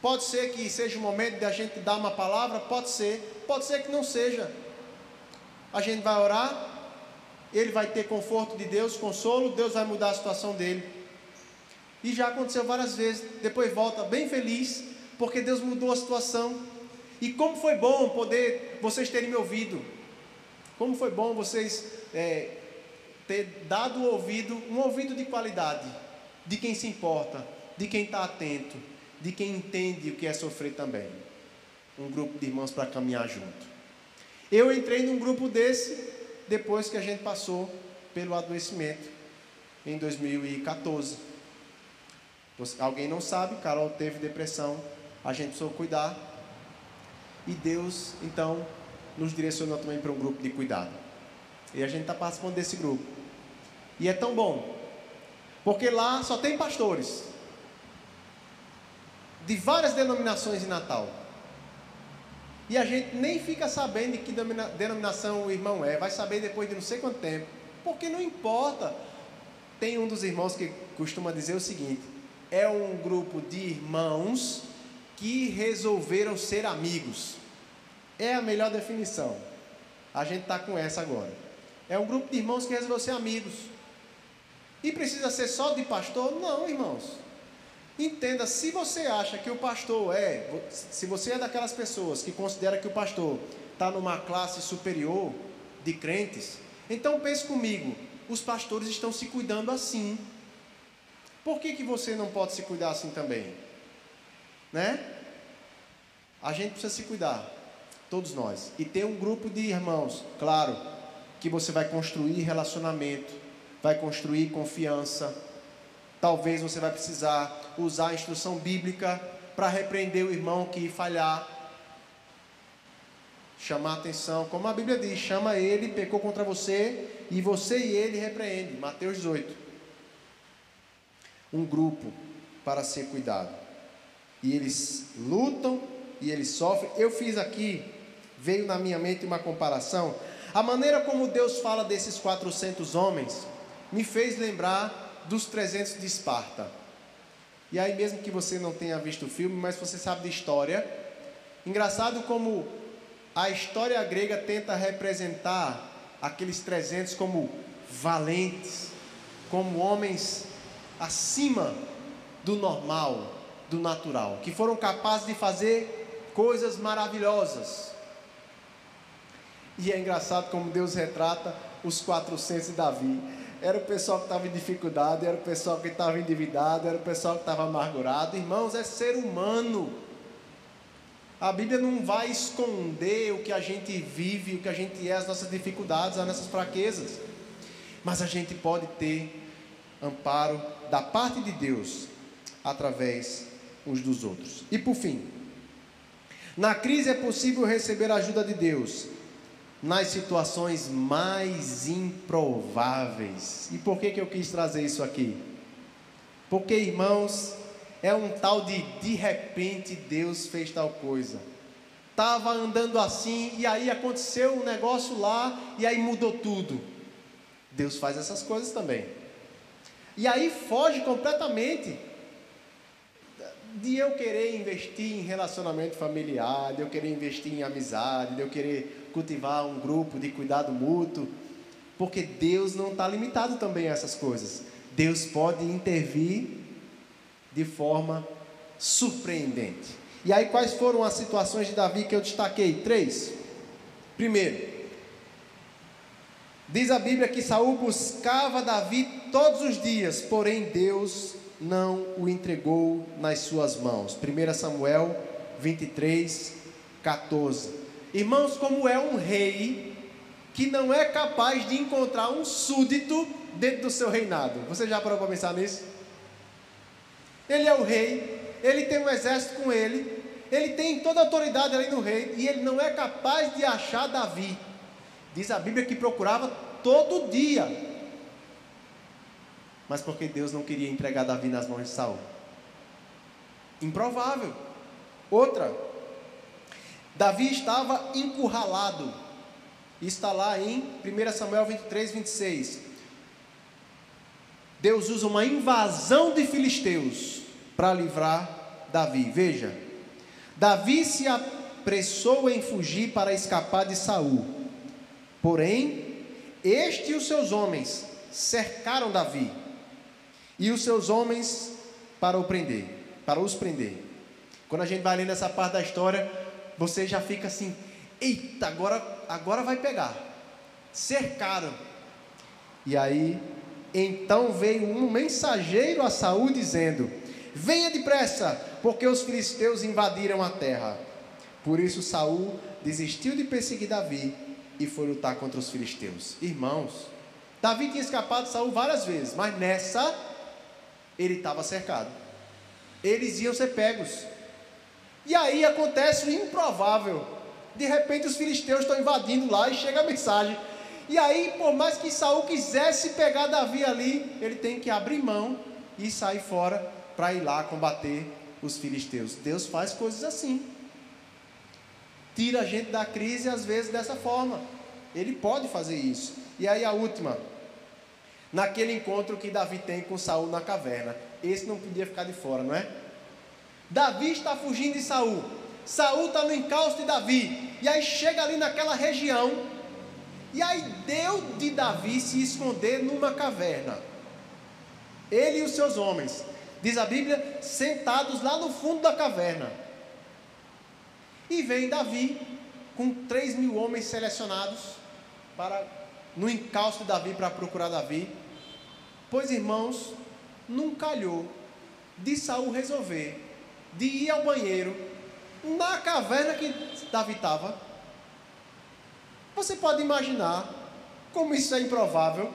A: Pode ser que seja o momento de a gente dar uma palavra, pode ser, pode ser que não seja. A gente vai orar, ele vai ter conforto de Deus, consolo, Deus vai mudar a situação dele. E já aconteceu várias vezes, depois volta bem feliz, porque Deus mudou a situação. E como foi bom poder vocês terem me ouvido. Como foi bom vocês é, ter dado ouvido, um ouvido de qualidade, de quem se importa, de quem está atento, de quem entende o que é sofrer também. Um grupo de irmãos para caminhar junto. Eu entrei num grupo desse depois que a gente passou pelo adoecimento em 2014. Alguém não sabe, Carol teve depressão, a gente precisou cuidar. E Deus, então, nos direcionou também para um grupo de cuidado. E a gente está participando desse grupo. E é tão bom, porque lá só tem pastores de várias denominações de Natal. E a gente nem fica sabendo de que denominação o irmão é, vai saber depois de não sei quanto tempo, porque não importa. Tem um dos irmãos que costuma dizer o seguinte: é um grupo de irmãos que resolveram ser amigos. É a melhor definição. A gente está com essa agora. É um grupo de irmãos que resolveu ser amigos. E precisa ser só de pastor? Não, irmãos. Entenda, se você acha que o pastor é, se você é daquelas pessoas que considera que o pastor está numa classe superior de crentes, então pense comigo, os pastores estão se cuidando assim. Por que, que você não pode se cuidar assim também? Né? A gente precisa se cuidar, todos nós. E tem um grupo de irmãos, claro, que você vai construir relacionamento, vai construir confiança, Talvez você vai precisar usar a instrução bíblica para repreender o irmão que falhar. Chamar atenção, como a Bíblia diz, chama ele, pecou contra você, e você e ele repreende. Mateus 18. Um grupo para ser cuidado. E eles lutam e eles sofrem. Eu fiz aqui, veio na minha mente uma comparação. A maneira como Deus fala desses 400 homens me fez lembrar dos 300 de Esparta. E aí, mesmo que você não tenha visto o filme, mas você sabe de história, engraçado como a história grega tenta representar aqueles 300 como valentes, como homens acima do normal, do natural, que foram capazes de fazer coisas maravilhosas. E é engraçado como Deus retrata os 400 de Davi era o pessoal que estava em dificuldade, era o pessoal que estava endividado, era o pessoal que estava amargurado. Irmãos, é ser humano. A Bíblia não vai esconder o que a gente vive, o que a gente é, as nossas dificuldades, as nossas fraquezas. Mas a gente pode ter amparo da parte de Deus através uns dos outros. E por fim, na crise é possível receber a ajuda de Deus nas situações mais improváveis. E por que, que eu quis trazer isso aqui? Porque, irmãos, é um tal de de repente Deus fez tal coisa. Estava andando assim e aí aconteceu um negócio lá e aí mudou tudo. Deus faz essas coisas também. E aí foge completamente de eu querer investir em relacionamento familiar, de eu querer investir em amizade, de eu querer cultivar um grupo de cuidado mútuo, porque Deus não está limitado também a essas coisas. Deus pode intervir de forma surpreendente. E aí, quais foram as situações de Davi que eu destaquei? Três. Primeiro, diz a Bíblia que Saul buscava Davi todos os dias, porém Deus não o entregou nas suas mãos. 1 Samuel 23, 14. Irmãos, como é um rei que não é capaz de encontrar um súdito dentro do seu reinado. Você já parou para pensar nisso? Ele é o rei, ele tem um exército com ele, ele tem toda a autoridade ali no rei, e ele não é capaz de achar Davi. Diz a Bíblia que procurava todo dia. Mas porque Deus não queria entregar Davi nas mãos de Saul. Improvável. Outra, Davi estava encurralado. Está lá em 1 Samuel 23, 26. Deus usa uma invasão de filisteus para livrar Davi. Veja, Davi se apressou em fugir para escapar de Saul. Porém, este e os seus homens cercaram Davi e os seus homens para o prender, para os prender. Quando a gente vai lendo essa parte da história, você já fica assim: eita, agora, agora vai pegar. Cercaram. E aí, então veio um mensageiro a Saul dizendo: Venha depressa, porque os filisteus invadiram a terra. Por isso Saul desistiu de perseguir Davi e foi lutar contra os filisteus. Irmãos, Davi tinha escapado de Saul várias vezes, mas nessa ele estava cercado. Eles iam ser pegos. E aí acontece o improvável. De repente os filisteus estão invadindo lá e chega a mensagem. E aí, por mais que Saul quisesse pegar Davi ali, ele tem que abrir mão e sair fora para ir lá combater os filisteus. Deus faz coisas assim. Tira a gente da crise às vezes dessa forma. Ele pode fazer isso. E aí a última, naquele encontro que Davi tem com Saul na caverna. Esse não podia ficar de fora, não é? Davi está fugindo de Saul. Saul está no encalço de Davi. E aí chega ali naquela região. E aí deu de Davi se esconder numa caverna. Ele e os seus homens. Diz a Bíblia, sentados lá no fundo da caverna. E vem Davi com três mil homens selecionados para no encalço de Davi para procurar Davi. Pois irmãos, não calhou de Saul resolver de ir ao banheiro na caverna que Davi estava. Você pode imaginar como isso é improvável.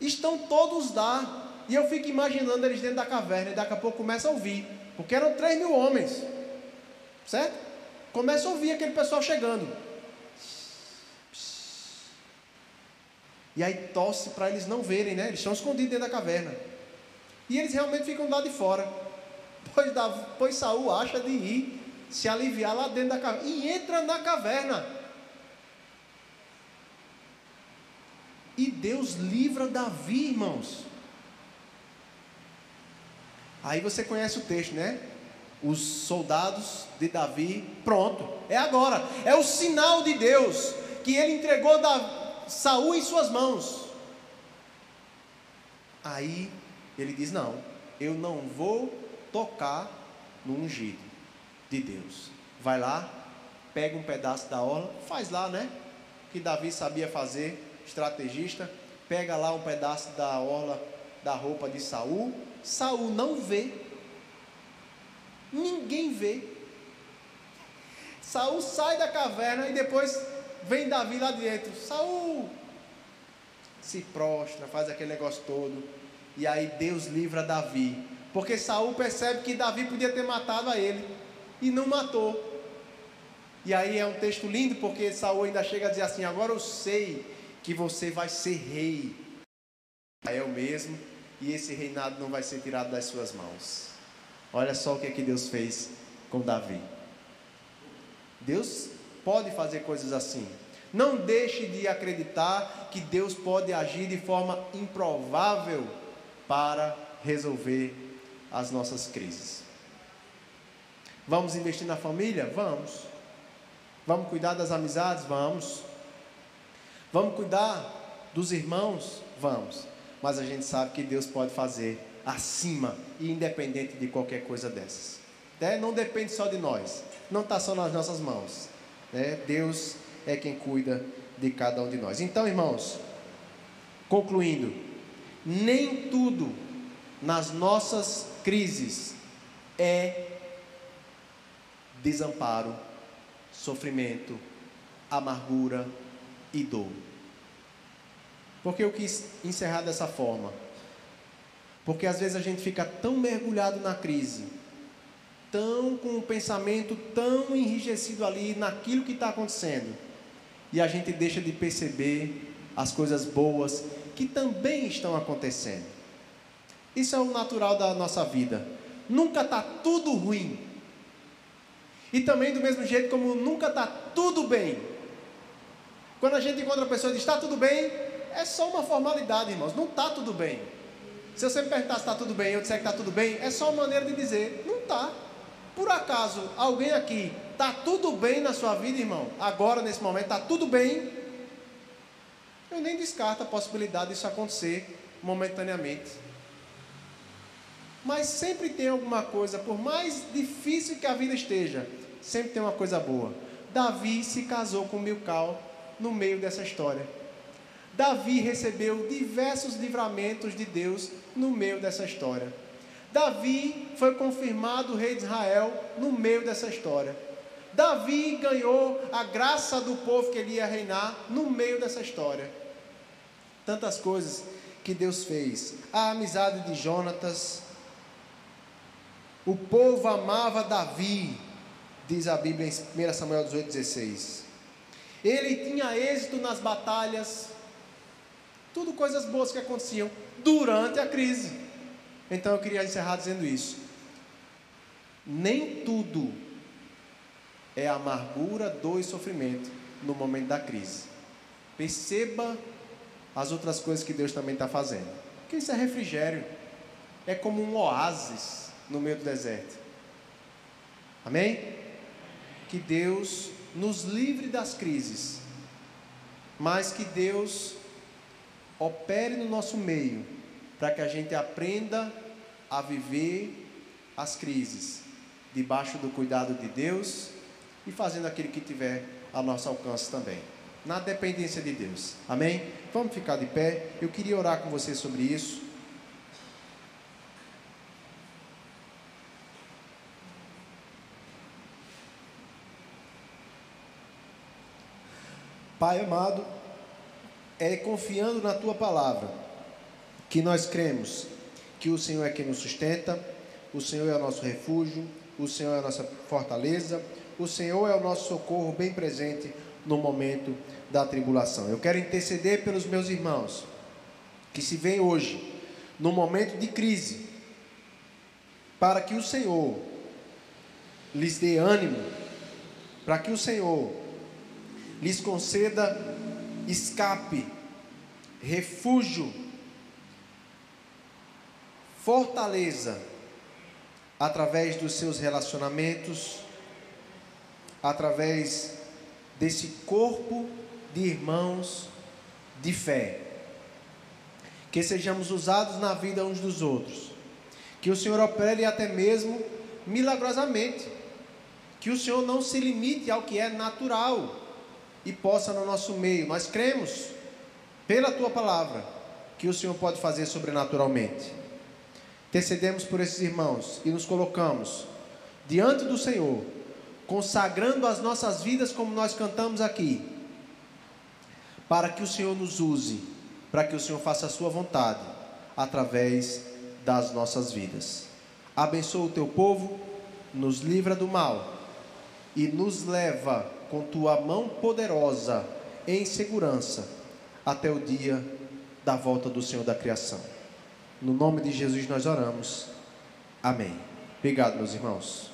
A: Estão todos lá, e eu fico imaginando eles dentro da caverna, e daqui a pouco começa a ouvir, porque eram 3 mil homens, certo? Começa a ouvir aquele pessoal chegando. E aí tosse para eles não verem, né? Eles estão escondidos dentro da caverna. E eles realmente ficam lá de fora. Pois, pois Saul acha de ir se aliviar lá dentro da caverna. E entra na caverna. E Deus livra Davi, irmãos. Aí você conhece o texto, né? Os soldados de Davi, pronto, é agora. É o sinal de Deus que ele entregou da Saul em suas mãos. Aí ele diz: Não, eu não vou tocar no ungido de Deus. Vai lá, pega um pedaço da orla, faz lá, né? Que Davi sabia fazer, estrategista, pega lá um pedaço da orla da roupa de Saul. Saul não vê. Ninguém vê. Saul sai da caverna e depois vem Davi lá dentro. Saul se prostra, faz aquele negócio todo. E aí Deus livra Davi. Porque Saul percebe que Davi podia ter matado a ele. E não matou. E aí é um texto lindo, porque Saul ainda chega a dizer assim: agora eu sei que você vai ser rei. É o mesmo, e esse reinado não vai ser tirado das suas mãos. Olha só o que é que Deus fez com Davi. Deus pode fazer coisas assim. Não deixe de acreditar que Deus pode agir de forma improvável para resolver as nossas crises. Vamos investir na família? Vamos. Vamos cuidar das amizades? Vamos. Vamos cuidar dos irmãos, vamos. Mas a gente sabe que Deus pode fazer acima e independente de qualquer coisa dessas. Né? Não depende só de nós, não está só nas nossas mãos. Né? Deus é quem cuida de cada um de nós. Então, irmãos, concluindo, nem tudo nas nossas crises é desamparo, sofrimento, amargura e dor. Porque eu quis encerrar dessa forma? Porque às vezes a gente fica tão mergulhado na crise, tão com o pensamento tão enrijecido ali naquilo que está acontecendo, e a gente deixa de perceber as coisas boas que também estão acontecendo. Isso é o natural da nossa vida. Nunca está tudo ruim. E também do mesmo jeito como nunca está tudo bem. Quando a gente encontra a pessoa e diz está tudo bem, é só uma formalidade, irmãos. Não está tudo bem. Se você me perguntar se está tudo bem eu disser que está tudo bem, é só uma maneira de dizer, não está. Por acaso, alguém aqui está tudo bem na sua vida, irmão? Agora, nesse momento, está tudo bem? Eu nem descarto a possibilidade disso acontecer momentaneamente. Mas sempre tem alguma coisa, por mais difícil que a vida esteja, sempre tem uma coisa boa. Davi se casou com Milcal no meio dessa história. Davi recebeu diversos livramentos de Deus no meio dessa história. Davi foi confirmado rei de Israel no meio dessa história. Davi ganhou a graça do povo que ele ia reinar no meio dessa história. Tantas coisas que Deus fez. A amizade de Jonatas. O povo amava Davi, diz a Bíblia em 1 Samuel 18,16. Ele tinha êxito nas batalhas, tudo coisas boas que aconteciam durante a crise. Então eu queria encerrar dizendo isso. Nem tudo é amargura, dor e sofrimento no momento da crise. Perceba as outras coisas que Deus também está fazendo. Porque isso é refrigério. É como um oásis no meio do deserto. Amém? Que Deus nos livre das crises, mas que Deus opere no nosso meio, para que a gente aprenda a viver as crises debaixo do cuidado de Deus e fazendo aquilo que tiver a nosso alcance também, na dependência de Deus. Amém? Vamos ficar de pé. Eu queria orar com você sobre isso. Pai amado, é confiando na tua palavra que nós cremos que o Senhor é quem nos sustenta, o Senhor é o nosso refúgio, o Senhor é a nossa fortaleza, o Senhor é o nosso socorro bem presente no momento da tribulação. Eu quero interceder pelos meus irmãos que se veem hoje no momento de crise, para que o Senhor lhes dê ânimo, para que o Senhor lhes conceda escape, refúgio, fortaleza, através dos seus relacionamentos, através desse corpo de irmãos de fé. Que sejamos usados na vida uns dos outros. Que o Senhor opere até mesmo milagrosamente. Que o Senhor não se limite ao que é natural e possa no nosso meio. Nós cremos, pela tua palavra, que o Senhor pode fazer sobrenaturalmente. Intercedemos por esses irmãos e nos colocamos diante do Senhor, consagrando as nossas vidas como nós cantamos aqui, para que o Senhor nos use, para que o Senhor faça a sua vontade através das nossas vidas. Abençoa o teu povo, nos livra do mal e nos leva com tua mão poderosa em segurança até o dia da volta do Senhor da criação. No nome de Jesus nós oramos. Amém. Obrigado, meus irmãos.